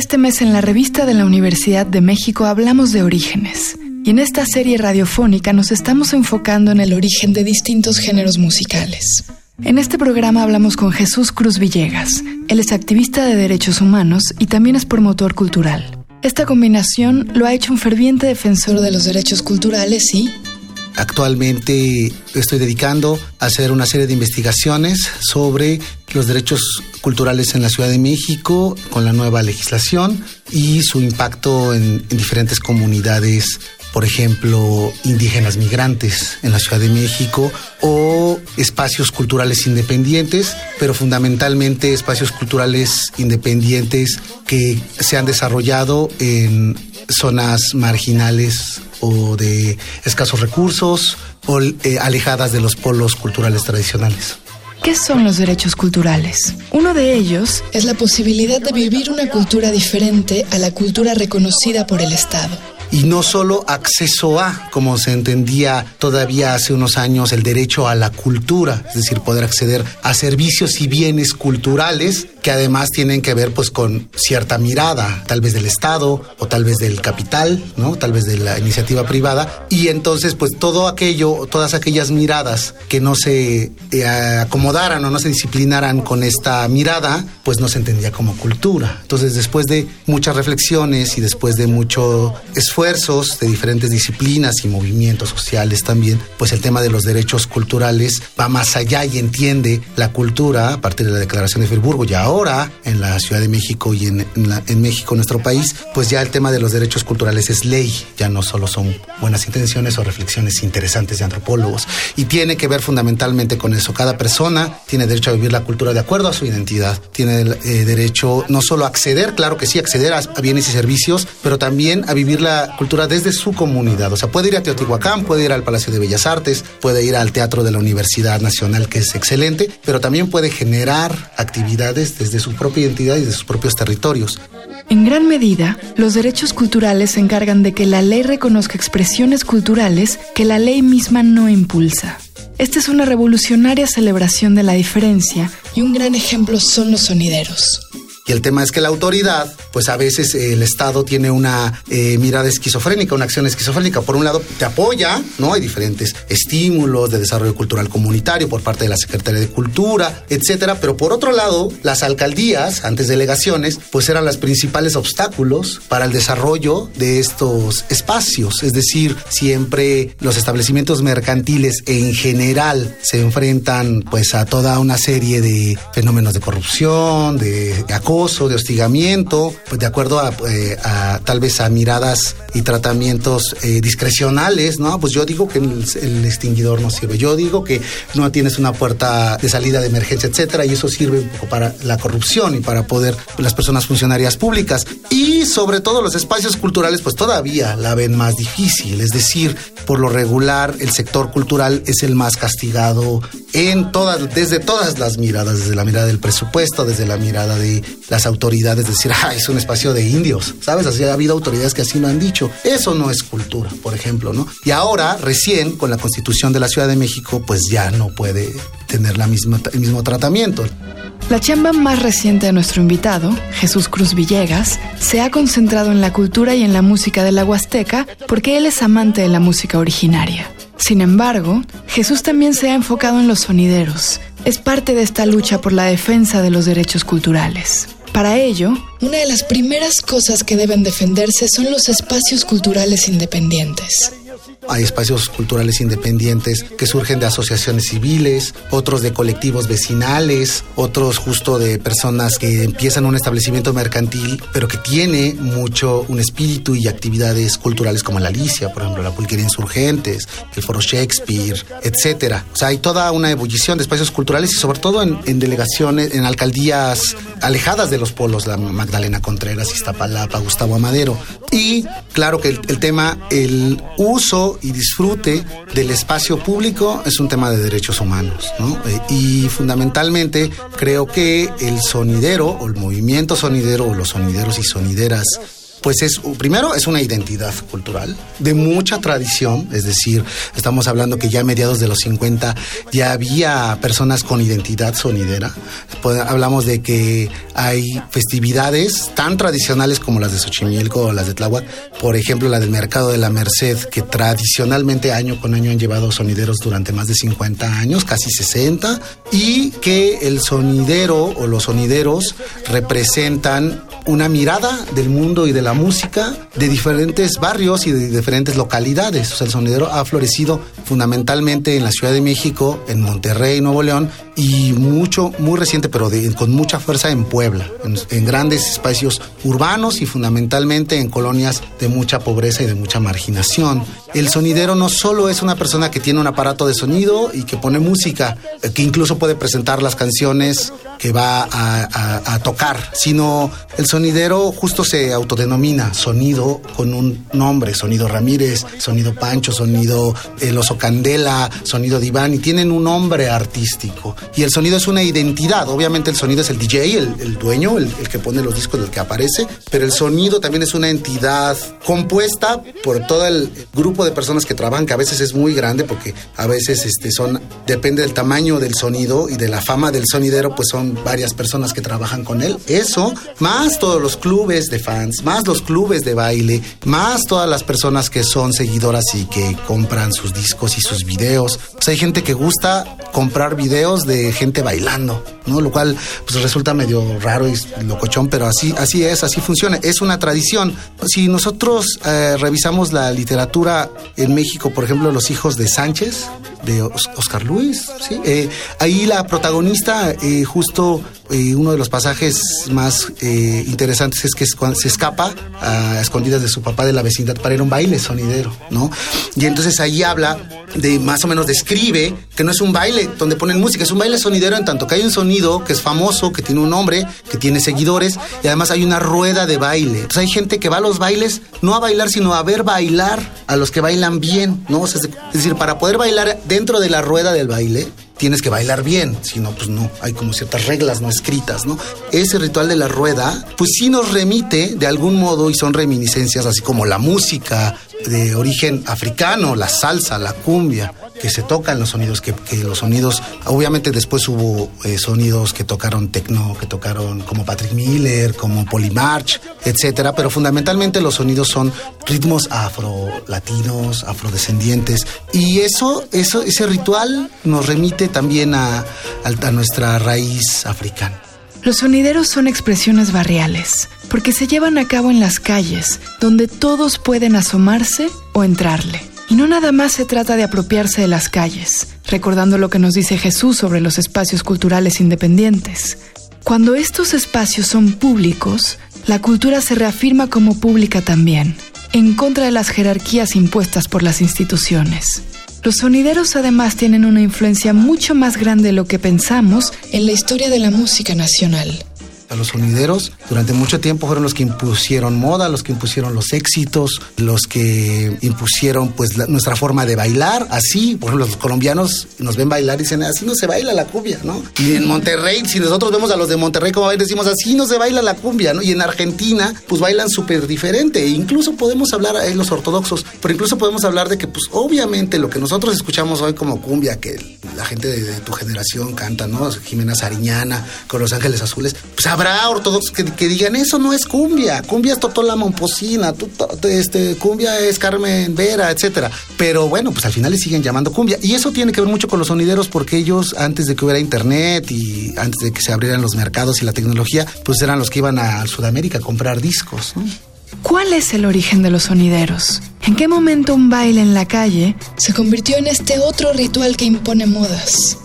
Este mes en la revista de la Universidad de México hablamos de orígenes. Y en esta serie radiofónica nos estamos enfocando en el origen de distintos géneros musicales. En este programa hablamos con Jesús Cruz Villegas. Él es activista de derechos humanos y también es promotor cultural. Esta combinación lo ha hecho un ferviente defensor de los derechos culturales y Actualmente estoy dedicando a hacer una serie de investigaciones sobre los derechos culturales en la Ciudad de México con la nueva legislación y su impacto en, en diferentes comunidades por ejemplo, indígenas migrantes en la Ciudad de México o espacios culturales independientes, pero fundamentalmente espacios culturales independientes que se han desarrollado en zonas marginales o de escasos recursos o eh, alejadas de los polos culturales tradicionales. ¿Qué son los derechos culturales? Uno de ellos es la posibilidad de vivir una cultura diferente a la cultura reconocida por el Estado y no solo acceso a, como se entendía todavía hace unos años, el derecho a la cultura, es decir, poder acceder a servicios y bienes culturales que además tienen que ver pues con cierta mirada, tal vez del Estado o tal vez del capital, ¿no? Tal vez de la iniciativa privada y entonces pues todo aquello, todas aquellas miradas que no se eh, acomodaran o no se disciplinaran con esta mirada, pues no se entendía como cultura. Entonces, después de muchas reflexiones y después de mucho esfuerzo esfuerzos de diferentes disciplinas y movimientos sociales también, pues el tema de los derechos culturales va más allá y entiende la cultura a partir de la Declaración de Friburgo. Y ahora en la Ciudad de México y en, en, México, nuestro país, pues ya el tema de los derechos culturales es ley, ya no solo son buenas intenciones o reflexiones interesantes de antropólogos. Y tiene que ver fundamentalmente con eso. Cada persona tiene derecho a vivir la cultura de acuerdo a su identidad, tiene eh, derecho no solo a acceder, claro que sí, acceder a bienes y servicios, pero también a vivir la cultura desde su comunidad. O sea, puede ir a Teotihuacán, puede ir al Palacio de Bellas Artes, puede ir al Teatro de la Universidad Nacional, que es excelente, pero también puede generar actividades desde su propia identidad y de sus propios territorios. En gran medida, los derechos culturales se encargan de que la ley reconozca expresiones culturales que la ley misma no impulsa. Esta es una revolucionaria celebración de la diferencia y un gran ejemplo son los sonideros. Y el tema es que la autoridad, pues a veces el Estado tiene una eh, mirada esquizofrénica, una acción esquizofrénica. Por un lado, te apoya, ¿no? Hay diferentes estímulos de desarrollo cultural comunitario por parte de la Secretaría de Cultura, etcétera. Pero por otro lado, las alcaldías, antes delegaciones, pues eran los principales obstáculos para el desarrollo de estos espacios. Es decir, siempre los establecimientos mercantiles en general se enfrentan pues a toda una serie de fenómenos de corrupción, de acoso de hostigamiento, pues de acuerdo eh, a, tal vez a miradas y tratamientos eh, discrecionales, ¿no? Pues yo digo que el, extinguidor no sirve. Yo digo que no tienes una puerta de salida de emergencia, etcétera, y eso sirve para la corrupción y para poder las personas funcionarias públicas. Y sobre todo los espacios culturales, pues todavía la ven más difícil. Es decir, por lo regular, el sector cultural es el más castigado en todas, desde todas las miradas, desde la mirada del presupuesto, desde la mirada de las autoridades decir, ah, es un espacio de indios, ¿sabes? Así ha habido autoridades que así lo han dicho. Eso no es cultura, por ejemplo, ¿no? Y ahora, recién, con la constitución de la Ciudad de México, pues ya no puede tener la misma, el mismo tratamiento. La chamba más reciente de nuestro invitado, Jesús Cruz Villegas, se ha concentrado en la cultura y en la música de la Huasteca porque él es amante de la música originaria. Sin embargo, Jesús también se ha enfocado en los sonideros. Es parte de esta lucha por la defensa de los derechos culturales. Para ello, una de las primeras cosas que deben defenderse son los espacios culturales independientes. Hay espacios culturales independientes que surgen de asociaciones civiles, otros de colectivos vecinales, otros justo de personas que empiezan un establecimiento mercantil, pero que tiene mucho un espíritu y actividades culturales como la Alicia, por ejemplo, la Pulquería Insurgentes, el Foro Shakespeare, etcétera. O sea, hay toda una ebullición de espacios culturales y sobre todo en, delegaciones, en alcaldías alejadas de los polos, la Magdalena Contreras, Iztapalapa, Gustavo Amadero. Y claro que el tema, el uso y disfrute del espacio público es un tema de derechos humanos, ¿no? Eh, y fundamentalmente creo que el sonidero o el movimiento sonidero o los sonideros y sonideras pues es, primero, es una identidad cultural de mucha tradición, es decir, estamos hablando que ya a mediados de los 50 ya había personas con identidad sonidera. Pues, hablamos de que hay festividades tan tradicionales como las de Xochimilco o las de Tláhuac, por ejemplo, la del Mercado de la Merced, que tradicionalmente año con año han llevado sonideros durante más de 50 años, casi 60, y que el sonidero o los sonideros representan una mirada del mundo y de la música de diferentes barrios y de diferentes localidades. El sonidero ha florecido fundamentalmente en la Ciudad de México, en Monterrey, Nuevo León y mucho, muy reciente, pero con mucha fuerza en Puebla, en, grandes espacios urbanos y fundamentalmente en colonias de mucha pobreza y de mucha marginación. El sonidero no solo es una persona que tiene un aparato de sonido y que pone música, eh, que incluso puede presentar las canciones que va a, tocar, sino el sonidero justo se autodenomina sonido con un nombre, sonido Ramírez, sonido Pancho, sonido El Oso Candela, sonido Diván, y tienen un nombre artístico. Y el sonido es una identidad, obviamente el sonido es el DJ, el, dueño, el, el, que pone los discos del que aparece, pero el sonido también es una entidad compuesta por todo el grupo de personas que trabajan, que a veces es muy grande, porque a veces este, son, depende del tamaño del sonido y de la fama del sonidero, pues son varias personas que trabajan con él. Eso, más todos los clubes de fans, más los clubes de baile, más todas las personas que son seguidoras y que compran sus discos y sus videos. Pues hay gente que gusta comprar videos de gente bailando, ¿no? Lo cual pues resulta medio raro y locochón, pero así, así es, así funciona. Es una tradición. Si nosotros eh, revisamos la literatura en México, por ejemplo, Los hijos de Sánchez, de Oscar Luis, ¿sí? Eh, ahí la protagonista eh, justo eh, uno de los pasajes más eh, interesantes es que cuando se escapa a escondidas de su papá de la vecindad para ir a un baile sonidero, ¿no? Y entonces ahí habla de más o menos describe que no es un baile donde ponen música, es un baile sonidero en tanto que hay un sonido que es famoso, que tiene un nombre, que tiene seguidores y además hay una rueda de baile. Entonces hay gente que va a los bailes no a bailar, sino a ver bailar a los que bailan bien, ¿no? es decir, para poder bailar dentro de la rueda del baile, tienes que bailar bien, si no, pues no, hay como ciertas reglas no escritas, ¿no? Ese ritual de la rueda, pues sí nos remite de algún modo y son reminiscencias, así como la música de origen africano, la salsa, la cumbia, que se tocan los sonidos, que, los sonidos, obviamente después hubo eh, sonidos que tocaron techno, que tocaron como Patrick Miller, como Polymarch, etcétera, pero fundamentalmente los sonidos son ritmos afro-latinos, afrodescendientes, y eso, eso, ese ritual nos remite también a, a nuestra raíz africana. Los sonideros son expresiones barriales, porque se llevan a cabo en las calles, donde todos pueden asomarse o entrarle. Y no nada más se trata de apropiarse de las calles, recordando lo que nos dice Jesús sobre los espacios culturales independientes. Cuando estos espacios son públicos, la cultura se reafirma como pública también, en contra de las jerarquías impuestas por las instituciones. Los sonideros además tienen una influencia mucho más grande de lo que pensamos en la historia de la música nacional los sonideros durante mucho tiempo fueron los que impusieron moda, los que impusieron los éxitos, los que impusieron pues nuestra forma de bailar, así, por ejemplo, los colombianos nos ven bailar y dicen, así no se baila la cumbia, ¿no? Y en Monterrey, si nosotros vemos a los de Monterrey como decimos, así no se baila la cumbia, ¿no? Y en Argentina, pues bailan súper diferente, e incluso podemos hablar, ahí los ortodoxos, pero incluso podemos hablar de que pues obviamente lo que nosotros escuchamos hoy como cumbia, que la gente de, tu generación canta, ¿no? Jimena Sariñana, con Los Ángeles Azules, pues ortodoxos que, digan, eso no es cumbia, cumbia es Totola Momposina, este, cumbia es Carmen Vera, etcétera. Pero bueno, pues al final le siguen llamando cumbia. Y eso tiene que ver mucho con los sonideros porque ellos, antes de que hubiera internet y antes de que se abrieran los mercados y la tecnología, pues eran los que iban a Sudamérica a comprar discos. ¿Cuál es el origen de los sonideros? ¿En qué momento un baile en la calle se convirtió en este otro ritual que impone modas?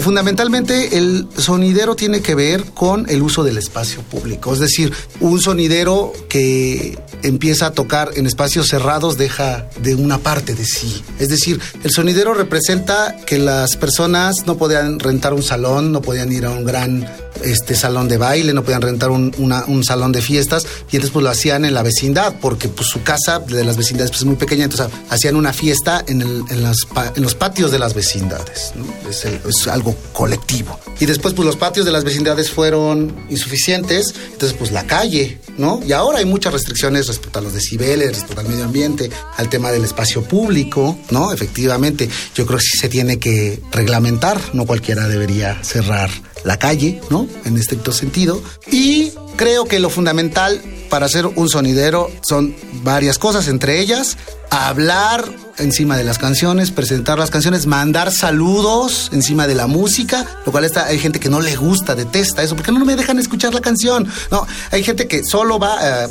Fundamentalmente el sonidero tiene que ver con el uso del espacio público, es decir, un sonidero que empieza a tocar en espacios cerrados deja de una parte de sí. Es decir, el sonidero representa que las personas no podían rentar un salón, no podían ir a un gran este salón de baile, no podían rentar un, un salón de fiestas y entonces pues lo hacían en la vecindad porque pues su casa de las vecindades pues, es muy pequeña, entonces hacían una fiesta en, en, en los patios de las vecindades, es, es, algo colectivo. Y después pues los patios de las vecindades fueron insuficientes, entonces pues la calle, ¿no? Y ahora hay muchas restricciones respecto a los decibeles, respecto al medio ambiente, al tema del espacio público, ¿no? Efectivamente, yo creo que sí se tiene que reglamentar, no cualquiera debería cerrar la calle, ¿no? En estricto sentido. Y creo que lo fundamental para hacer un sonidero son varias cosas, entre ellas hablar encima de las canciones, presentar las canciones, mandar saludos encima de la música, lo cual está, hay gente que no le gusta, detesta eso, porque no me dejan escuchar la canción. No, hay gente que solo va,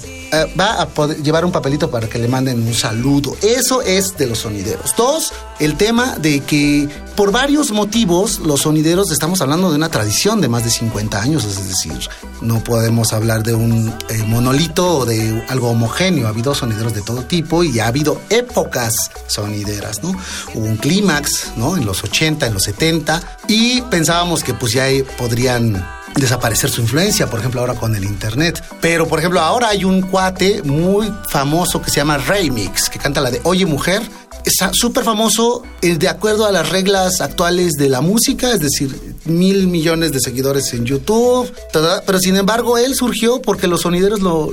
va a llevar un papelito para que le manden un saludo. Eso es de los sonideros. Dos, el tema de que por varios motivos los sonideros estamos hablando de una tradición de más de 50 años, es decir, no podemos hablar de un eh, monolito o de algo homogéneo. Ha habido sonideros de todo tipo y ha habido épocas sonideras, ¿no? Hubo un clímax, ¿no? En los 80, en los 70 y pensábamos que pues ya podrían desaparecer su influencia, por ejemplo, ahora con el internet. Pero, por ejemplo, ahora hay un cuate muy famoso que se llama Remix, que canta la de Oye Mujer, es súper famoso eh, de acuerdo a las reglas actuales de la música, es decir, mil millones de seguidores en YouTube, pero sin embargo él surgió porque los sonideros lo,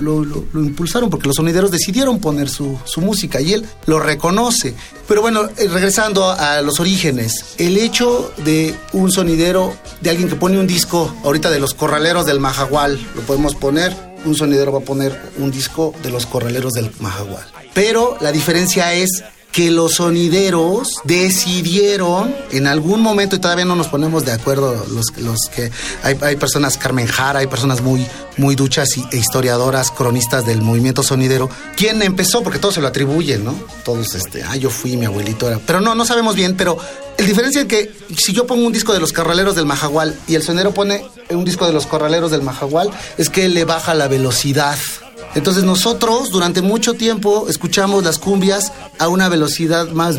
impulsaron, porque los sonideros decidieron poner su, su, música y él lo reconoce. Pero bueno, eh, regresando a los orígenes, el hecho de un sonidero, de alguien que pone un disco, ahorita de los corraleros del Majagual, lo podemos poner, un sonidero va a poner un disco de los corraleros del Majagual. Pero la diferencia es que los sonideros decidieron en algún momento, y todavía no nos ponemos de acuerdo, los, los que hay, hay personas, Carmen Jara, hay personas muy, muy duchas y, e historiadoras, cronistas del movimiento sonidero, quién empezó, porque todos se lo atribuyen, ¿no? Todos, este, ah, yo fui, mi abuelito era. Pero no, no sabemos bien, pero el diferencia es que si yo pongo un disco de los carraleros del Majagual y el sonero pone un disco de los corraleros del Majagual, es que le baja la velocidad entonces nosotros durante mucho tiempo escuchamos las cumbias a una velocidad más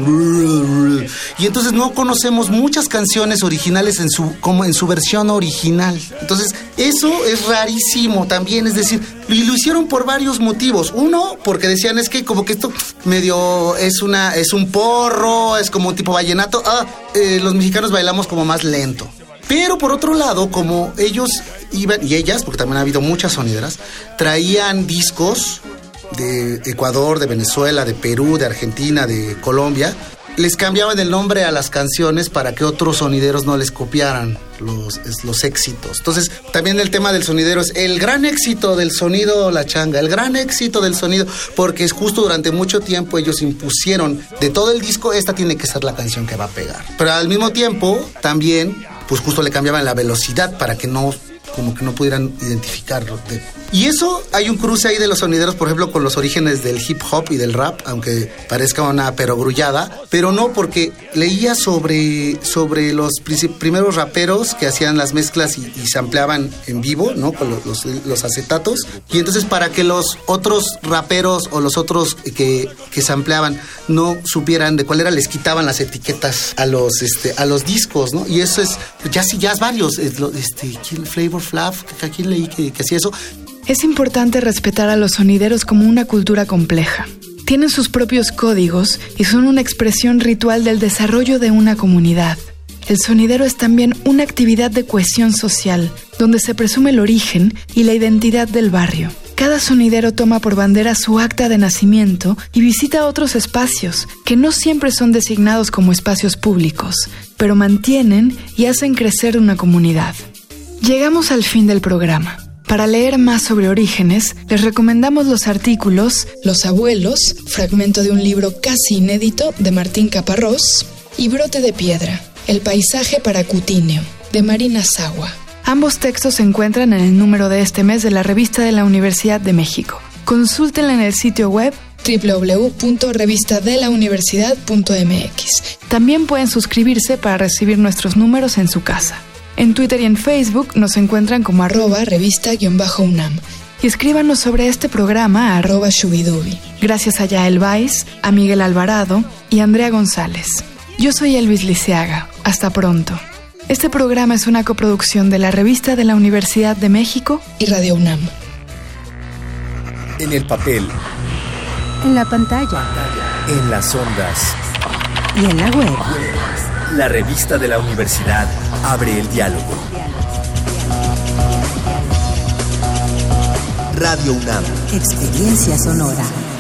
y entonces no conocemos muchas canciones originales en su como en su versión original. Entonces, eso es rarísimo también, es decir, y lo hicieron por varios motivos. Uno, porque decían es que como que esto medio es una es un porro, es como tipo vallenato. Ah, eh, los mexicanos bailamos como más lento. Pero por otro lado, como ellos iban, y ellas, porque también ha habido muchas sonideras, traían discos de Ecuador, de Venezuela, de Perú, de Argentina, de Colombia, les cambiaban el nombre a las canciones para que otros sonideros no les copiaran los, los éxitos. Entonces, también el tema del sonidero es el gran éxito del sonido La Changa, el gran éxito del sonido, porque es justo durante mucho tiempo ellos impusieron de todo el disco, esta tiene que ser la canción que va a pegar. Pero al mismo tiempo, también pues justo le cambiaban la velocidad para que no como que no pudieran identificarlo. Y eso hay un cruce ahí de los sonideros, por ejemplo, con los orígenes del hip hop y del rap, aunque parezca una perogrullada, pero no porque leía sobre, sobre los primeros raperos que hacían las mezclas y, se ampliaban en vivo, ¿no? Con los, los, acetatos. Y entonces para que los otros raperos o los otros que, que se ampliaban no supieran de cuál era, les quitaban las etiquetas a los, este, a los discos, ¿no? Y eso es, ya sí, ya es varios, este, Flavor Flav, que aquí leí que hacía eso. Es importante respetar a los sonideros como una cultura compleja. Tienen sus propios códigos y son una expresión ritual del desarrollo de una comunidad. El sonidero es también una actividad de cohesión social, donde se presume el origen y la identidad del barrio. Cada sonidero toma por bandera su acta de nacimiento y visita otros espacios, que no siempre son designados como espacios públicos, pero mantienen y hacen crecer una comunidad. Llegamos al fin del programa. Para leer más sobre orígenes, les recomendamos los artículos Los abuelos, fragmento de un libro casi inédito de Martín Caparrós, y Brote de piedra, El paisaje para Cutíneo, de Marina Sagua. Ambos textos se encuentran en el número de este mes de la revista de la Universidad de México. Consúltenla en el sitio web www.revistadelauniversidad.mx. También pueden suscribirse para recibir nuestros números en su casa. En Twitter y en Facebook nos encuentran como arroba revista-unam y escríbanos sobre este programa a arroba shubidubi. Gracias a Yael Vais, a Miguel Alvarado y Andrea González. Yo soy Elvis Liceaga. Hasta pronto. Este programa es una coproducción de la revista de la Universidad de México y Radio UNAM. En el papel. En la pantalla. En las ondas. Y en la web. La revista de la universidad abre el diálogo. Radio UNAM. Experiencia sonora.